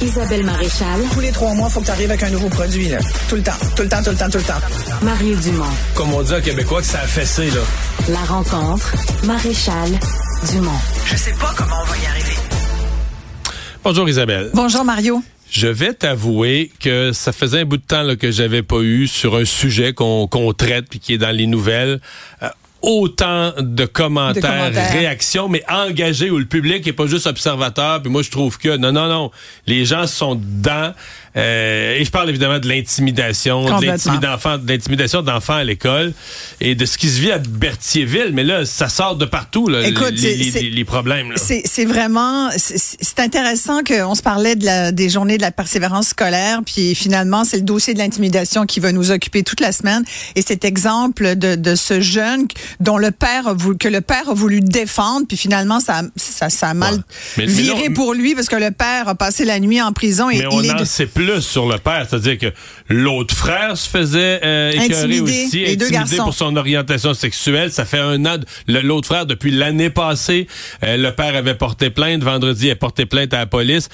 Isabelle Maréchal. Tous les trois mois, il faut que tu arrives avec un nouveau produit. Là. Tout le temps, tout le temps, tout le temps, tout le temps. Mario Dumont. Comme on dit en québécois que ça a fessé, là. La rencontre. Maréchal Dumont. Je sais pas comment on va y arriver. Bonjour Isabelle. Bonjour Mario. Je vais t'avouer que ça faisait un bout de temps là, que j'avais pas eu sur un sujet qu'on qu'on traite puis qui est dans les nouvelles. euh, autant de commentaires, De commentaires. réactions, mais engagés où le public est pas juste observateur. Puis moi, je trouve que non, non, non, les gens sont dedans. Euh, et je parle évidemment de l'intimidation, de l'intimidation d'enfants à l'école et de ce qui se vit à Berthierville. Mais là, ça sort de partout, là, Écoute, les, c'est- les- c'est- les- les problèmes. C'est vraiment, c'est- intéressant qu'on se parlait de la, des journées de la persévérance scolaire, puis finalement, c'est le dossier de l'intimidation qui va nous occuper toute la semaine. Et cet exemple de, de ce jeune dont le père a voulu, que le père a voulu défendre, puis finalement, ça, a- ça, ça a mal Ouais. Mais- mais viré non, pour lui parce que le père a passé la nuit en prison et Mais on il de- sait plus sur le père, c'est-à-dire que l'autre frère se faisait euh, écœurer aussi, les deux intimidé garçons. pour son orientation sexuelle. Ça fait un an. L'autre frère, depuis l'année passée, euh, le père avait porté plainte. Vendredi, il a porté plainte à la police.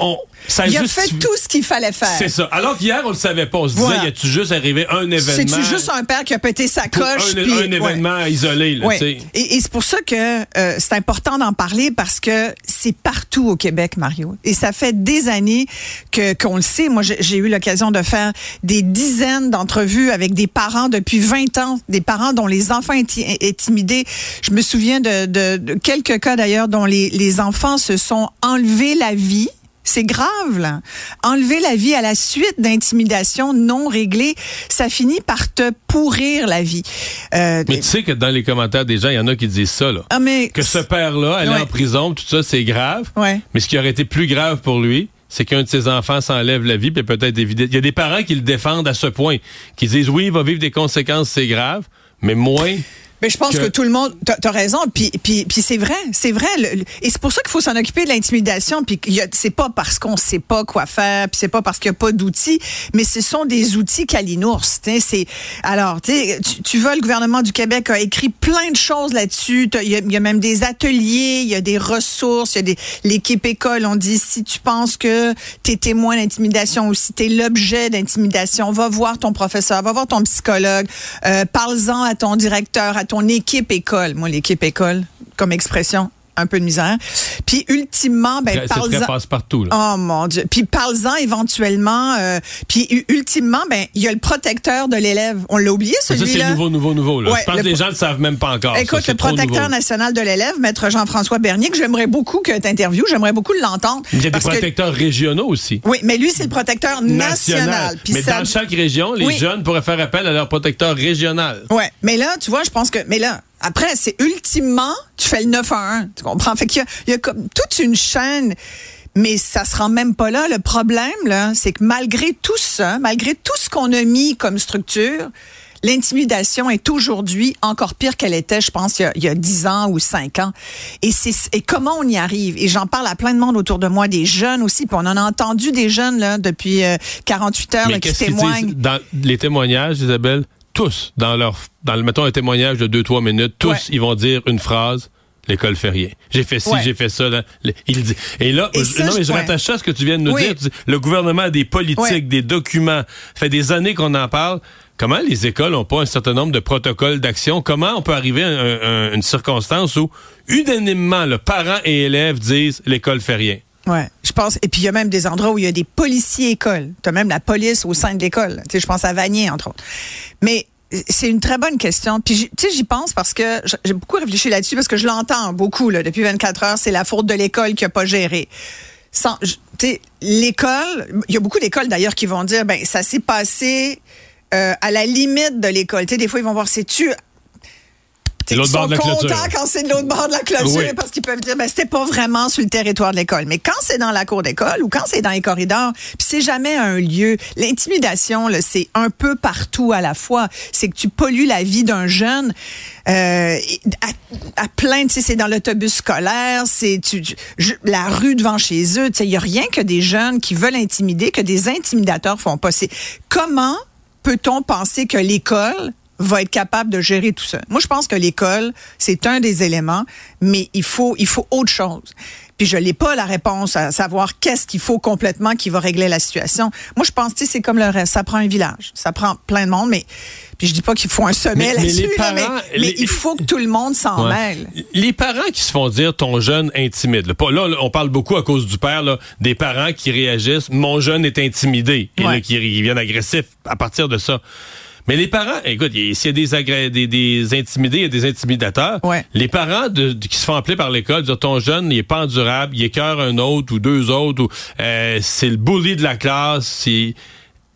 On, ça il a fait tout ce qu'il fallait faire. C'est ça. Alors qu'hier, on le savait pas. On se Voilà. disait, y a-tu juste arrivé un événement? C'est-tu juste un père qui a pété sa coche? un, un ouais. événement isolé, là, sais. Et, et c'est pour ça que euh, c'est important d'en parler parce que c'est partout au Québec, Mario. Et ça fait des années que qu'on le sait. Moi, j'ai j'ai eu l'occasion de faire des dizaines d'entrevues avec des parents depuis 20 ans, des parents dont les enfants étaient intimidés. Je me souviens de, de- de quelques cas d'ailleurs dont les, les enfants se sont enlevés la vie. C'est grave, là. Enlever la vie à la suite d'intimidations non réglées, ça finit par te pourrir la vie. Euh, Mais tu sais que dans les commentaires des gens, il y en a qui disent ça, là. ah, mais Que ce père-là, aller Ouais. en prison, tout ça, c'est grave. Ouais. Mais ce qui aurait été plus grave pour lui, c'est qu'un de ses enfants s'enlève la vie, puis peut-être éviter. Il y a des parents qui le défendent à ce point, qui disent oui, il va vivre des conséquences, c'est grave, mais moins. Mais je pense que- que, tout le monde, t'as as raison, puis puis puis c'est vrai, c'est vrai, le- le- et c'est pour ça qu'il faut s'en occuper de l'intimidation, puis c'est pas parce qu'on sait pas quoi faire, puis c'est pas parce qu'il y a pas d'outils, mais ce sont des outils calinours. tu C'est alors, tu, tu tu vois, le gouvernement du Québec a écrit plein de choses là-dessus. Il y, a- il y a même des ateliers, il y a des ressources, il y a des l'équipe école. On dit si tu penses que t'es témoin d'intimidation ou si t'es l'objet d'intimidation, va voir ton professeur, va voir ton psychologue, euh, parle-en à ton directeur, à ton équipe école. Moi, l'équipe école, comme expression, un peu de misère. Puis ultimement, ben parle-en. passe-partout, là. Oh mon Dieu. Puis parle-en éventuellement. euh, puis ultimement, ben il y a le protecteur de l'élève. On l'a oublié ça, c'est celui-là? nouveau, nouveau, nouveau. Là. Ouais, Je pense le que les gens ne le savent même pas encore. Écoute, le protecteur national de l'élève, maître Jean-François Bernier, que j'aimerais beaucoup que tu interviewes, j'aimerais beaucoup l'entendre. Il y a des que- protecteurs régionaux aussi. Oui, mais lui, c'est le protecteur national. Puis Mais ça- dans chaque région, les Oui. jeunes pourraient faire appel à leur protecteur régional. Ouais, mais là, tu vois, je pense que, mais là, après, c'est ultimement, tu fais le 911, tu comprends? Fait qu'il y a, il y a comme toute une chaîne, mais ça se rend même pas là. Le problème, là, c'est que malgré tout ça, malgré tout ce qu'on a mis comme structure, L'intimidation est aujourd'hui encore pire qu'elle était, je pense, il y, a, il y a 10 ans ou 5 ans. Et, c'est, et comment on y arrive? Et j'en parle à plein de monde autour de moi, des jeunes aussi. Puis on en a entendu des jeunes là, depuis euh, 48 heures Mais là, qui témoignent. dans les témoignages, Isabelle? Tous, dans leur, dans le, mettons un témoignage de 2-3 minutes, tous, Ouais. ils vont dire une phrase. L'école fait rien. J'ai fait ci, Ouais. j'ai fait ça. Là. Il dit. Et là, Et je- ça, non, mais je ouais. rattache ça à ce que tu viens de nous Oui. dire. Le gouvernement a des politiques, des documents. Ça fait des années qu'on en parle. Comment les écoles n'ont pas un certain nombre de protocoles d'action? Comment on peut arriver à un- un- une circonstance où, unanimement, le parent et élèves disent l'école fait rien? Ouais, je pense. Et puis il y a même des endroits où il y a des policiers écoles. Tu as même la police au sein de l'école. Tu je pense à Vanier entre autres. Mais euh, c'est une très bonne question. Puis tu sais, j'y pense parce que j'ai beaucoup réfléchi là-dessus parce que je l'entends beaucoup là depuis 24 heures. C'est la faute de l'école qui a pas géré. Sans, l'école. Il y a beaucoup d'écoles d'ailleurs qui vont dire, ben ça s'est passé. euh, à la limite de l'école. Tu sais, des fois, ils vont voir, c'est-tu C'est l'autre ils bord sont de la clôture. contents quand c'est de l'autre bord de la clôture? Oui. parce qu'ils peuvent dire ben c'était pas vraiment sur le territoire de l'école. Mais quand c'est dans la cour d'école ou quand c'est dans les corridors, puis c'est jamais un lieu. L'intimidation, là, c'est un peu partout à la fois. C'est que tu pollues la vie d'un jeune euh, à, à plein. Tu sais, c'est dans l'autobus scolaire, c'est tu, tu- la rue devant chez eux. Tu sais, il y a rien que des jeunes qui veulent intimider que des intimidateurs font pas. C'est comment peut-on penser que l'école va être capable de gérer tout ça. Moi, je pense que l'école, c'est un des éléments, mais il faut, il faut autre chose. puis je n'ai pas la réponse à savoir qu'est-ce qu'il faut complètement qui va régler la situation. Moi, je pense, sais, c'est comme le reste. Ça prend un village. Ça prend plein de monde, mais puis je dis pas qu'il faut un sommet là-dessus, mais, mais, il faut que tout le monde s'en mêle. Les parents qui se font dire ton jeune intimide. Là, là, on parle beaucoup à cause du père, là, des parents qui réagissent, mon jeune est intimidé, et là, qui, qui viennent agressifs à partir de ça. Mais les parents, écoute, s'il y a des, des, des intimidés, il y a des intimidateurs. Les parents de, qui se font appeler par l'école, dire ton jeune, il est pas endurable, il écœure un autre ou deux autres, ou euh, c'est le bully de la classe. C'est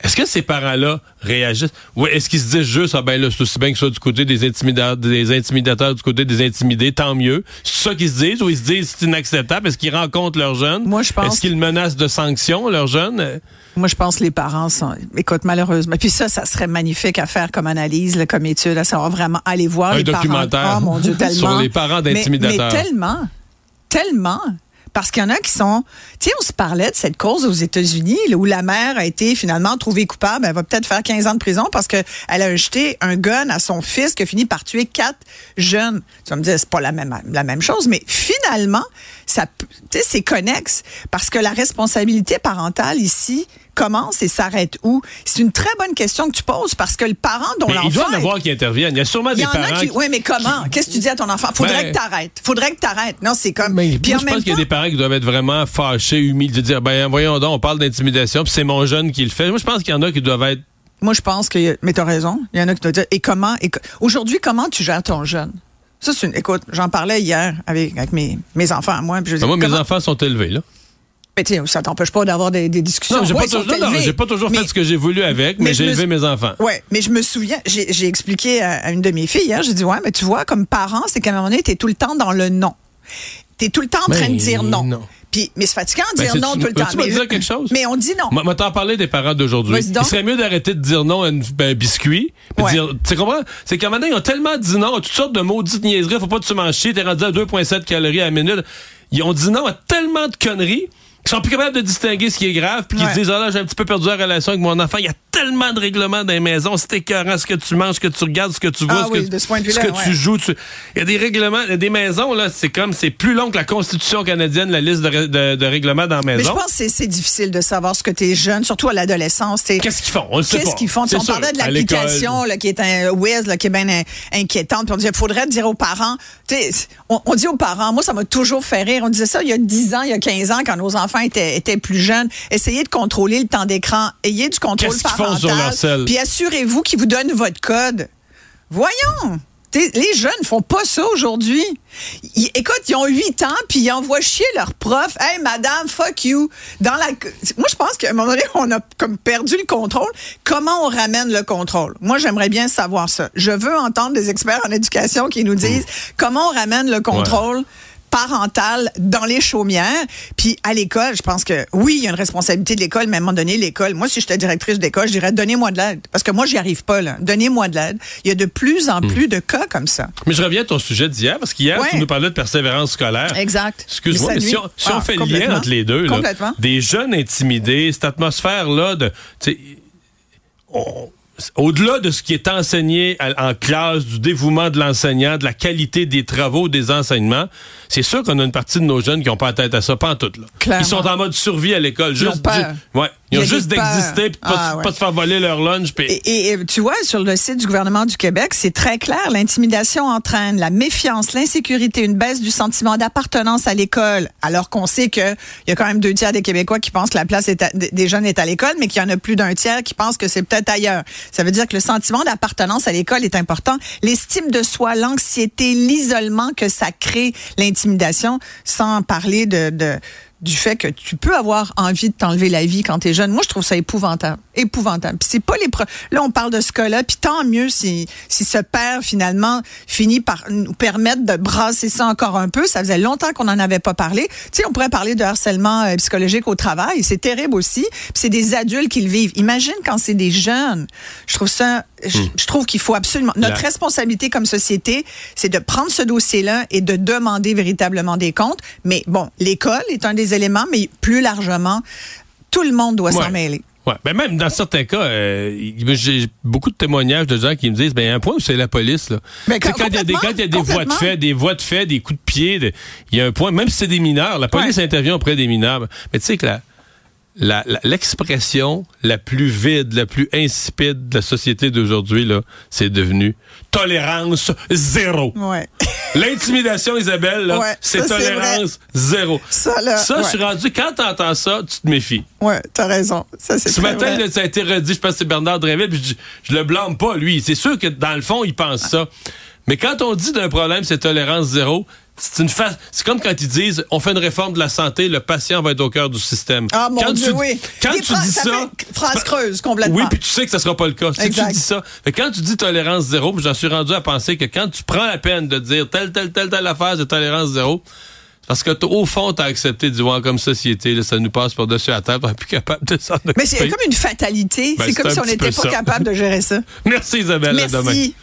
est-ce que ces parents-là réagissent? Ou est-ce qu'ils se disent juste, ah ben là, c'est aussi bien que soit du côté des intimidateurs, des intimidateurs, du côté des intimidés, tant mieux. C'est ça qu'ils se disent ou ils se disent c'est inacceptable? Est-ce qu'ils rencontrent leurs jeunes? Moi, je pense. Est-ce qu'ils menacent de sanctions, leurs jeunes? Moi, je pense que les parents sont, écoute, malheureusement. Puis ça, ça serait magnifique à faire comme analyse, comme étude, à savoir vraiment aller voir Un les documentaire parents. Oh mon Dieu, tellement. sur les parents d'intimidateurs. mais tellement, tellement. Parce qu'il y en a qui sont. Tu on se parlait de cette cause aux États-Unis où la mère a été finalement trouvée coupable. Elle va peut-être faire 15 ans de prison parce qu'elle a jeté un gun à son fils qui a fini par tuer quatre jeunes. Tu vas me dire, c'est pas la même, la même chose, mais finalement, ça, c'est connexe. Parce que la responsabilité parentale ici, commence et s'arrête où? C'est une très bonne question que tu poses parce que le parent dont l'enfant. Il doit y en avoir qui interviennent. Il y a sûrement des parents. Qui... Oui, mais comment? Qu'est-ce que tu dis à ton enfant? Faudrait ben... que t'arrêtes. Faudrait que t'arrêtes. Non, c'est comme. Mais, puis moi, je pense qu'il y a des parents qui doivent être vraiment fâchés, humiliés, de dire, ben, voyons donc, on parle d'intimidation, puis c'est mon jeune qui le fait. Moi, je pense qu'il y en a qui doivent être. Moi, je pense que. Mais t'as raison. Il y en a qui doivent dire, et comment? Et... Aujourd'hui, comment tu gères ton jeune? Ça, c'est une. Écoute, j'en parlais hier avec, avec mes, mes enfants à moi. Puis je dis, moi, mes enfants sont élevés, là. Mais ça t'empêche pas d'avoir des, des, discussions. Non, j'ai pas, toujours, pas toujours fait ce que j'ai voulu avec, mais, j'ai élevé mes enfants. Oui, mais je me souviens, j'ai expliqué à, une de mes filles hier, j'ai dit, ouais, mais tu vois, comme parent, c'est qu'à un moment donné, t'es tout le temps dans le non. T'es tout le temps en train de dire non. Puis, mais c'est fatigant de dire non tout le temps. Tu mais, dire quelque chose? Mais on dit non. Moi, t'en parler des parents d'aujourd'hui. Il serait mieux d'arrêter de dire non à un ben, biscuit. Ouais. dire, tu comprends? C'est qu'à un moment donné, ils ont tellement dit non à toutes sortes de maudites niaiseries. Faut pas que tu manges chier. T'es rendu à 2,7 calories à la minute. Ils ont dit non à tellement de conneries ils sont plus capables de distinguer ce qui est grave, puis ils se disent, ah là, j'ai un petit peu perdu la relation avec mon enfant. Il y a tellement de règlements dans les maisons, c'est écœurant ce que tu manges, ce que tu regardes, ce que tu vois, ah ce, que, ce que tu joues. Il y a des règlements, il y a des maisons, là, c'est comme, c'est plus long que la Constitution canadienne, la liste de, de, de règlements dans la maison. Mais je pense que c'est difficile de savoir ce que tes jeunes, surtout à l'adolescence. Qu'est-ce qu'ils font? On Qu'est-ce qu'ils font? on parlait de l'application qui est un whiz, là, qui est bien inquiétante. Puis on disait, il faudrait dire aux parents, on, on, dit aux parents, moi, ça m'a toujours fait rire. On disait ça il y a 10 ans, il y a 15 ans, quand nos enfants étaient, étaient plus jeunes. Essayez de contrôler le temps d'écran. Ayez du contrôle parental. Puis assurez-vous qu'ils vous donnent votre code. Voyons! les jeunes font pas ça aujourd'hui. Écoute, ils ont 8 ans, puis ils envoient chier leur prof. Hey, madame, fuck you. Dans la... Moi, je pense qu'à un moment donné, on a comme perdu le contrôle. Comment on ramène le contrôle? Moi, j'aimerais bien savoir ça. Je veux entendre des experts en éducation qui nous disent mmh. comment on ramène le contrôle parentale dans les chaumières. Puis à l'école, je pense que oui, il y a une responsabilité de l'école, mais à un moment donné, l'école, moi, si j'étais directrice d'école, je dirais donnez-moi de l'aide. Parce que moi, j'y arrive pas, là. Donnez-moi de l'aide. Il y a de plus en hmm. plus de cas comme ça. Mais je reviens à ton sujet d'hier, parce qu'hier, tu nous parlais de persévérance scolaire. Exact. Excuse-moi, mais si on, ah, fait le lien entre les deux, là, des jeunes intimidés, cette atmosphère-là de. On, au-delà de ce qui est enseigné en classe, du dévouement de l'enseignant, de la qualité des travaux, des enseignements, c'est sûr qu'on a une partie de nos jeunes qui n'ont pas la tête à ça, pas en tout. Là. Ils sont en mode survie à l'école. Juste, ouais, ils ont juste d'exister pas, ah, pas, de faire voler leur lunch. Et, et, tu vois, sur le site du gouvernement du Québec, c'est très clair. L'intimidation entraîne la méfiance, l'insécurité, une baisse du sentiment d'appartenance à l'école, alors qu'on sait qu'il y a quand même deux tiers des Québécois qui pensent que la place des jeunes est à l'école, mais qu'il y en a plus d'un tiers qui pensent que c'est peut-être ailleurs. Ça veut dire que le sentiment d'appartenance à l'école est important. L'estime de soi, l'anxiété, l'isolement que ça crée, l'intimidation intimidation, sans parler de, de du fait que tu peux avoir envie de t'enlever la vie quand tu es jeune. Moi, je trouve ça épouvantable. Épouvantable. Puis c'est pas les là on parle de ce cas-là, puis tant mieux si si ce père finalement finit par nous permettre de brasser ça encore un peu. Ça faisait longtemps qu'on n'en avait pas parlé. Tu sais, on pourrait parler de harcèlement euh, psychologique au travail, c'est terrible aussi. C'est des adultes qui le vivent. Imagine quand c'est des jeunes. Je trouve ça je, hmm. trouve qu'il faut absolument notre responsabilité comme société, c'est de prendre ce dossier-là et de demander véritablement des comptes, mais bon, l'école est un des éléments, mais plus largement, tout le monde doit s'en mêler. Ouais, ben même dans certains cas, euh, j'ai beaucoup de témoignages de gens qui me disent, ben il y a un point où c'est la police là. Ben, quand il y a des quand il y a des voies de fait, des voies de fait, des coups de pied, de- il y a un point, même si c'est des mineurs, la police Ouais. intervient auprès des mineurs. Mais tu sais que la la- la- l'expression la, plus vide, la plus insipide de la société d'aujourd'hui, là, c'est devenu tolérance zéro. Ouais. L'intimidation, Isabelle, là, Ouais, c'est tolérance zéro. Ça, là, ça je suis rendu, quand t'entends ça, tu te méfies. Ouais, t'as raison. Ça, c'est Ce matin, là, ça a été redit, je pense que c'est Bernard Dréville, puis je, je le blâme pas, lui. C'est sûr que dans le fond, il pense ça. Mais quand on dit d'un problème, c'est tolérance zéro, c'est une fa- c'est comme quand ils disent on fait une réforme de la santé, le patient va être au cœur du système. Ah, mon quand Dieu, tu, oui. Quand tu phrases- dis ça ça, phrase creuse, complètement. Oui, puis tu sais que ça sera pas le cas. Si tu dis ça, fait quand tu dis tolérance zéro, j'en suis rendu à penser que quand tu prends la peine de dire telle telle telle telle affaire de tolérance zéro, parce que au fond, t'as accepté de dire ouais, comme société, là, ça nous passe par dessus la tête, on n'est plus capable de s'en occuper. Mais c'est comme une fatalité. Ben, c'est comme si on n'était pas ça. capable de gérer ça. Merci Isabelle, à demain. Merci.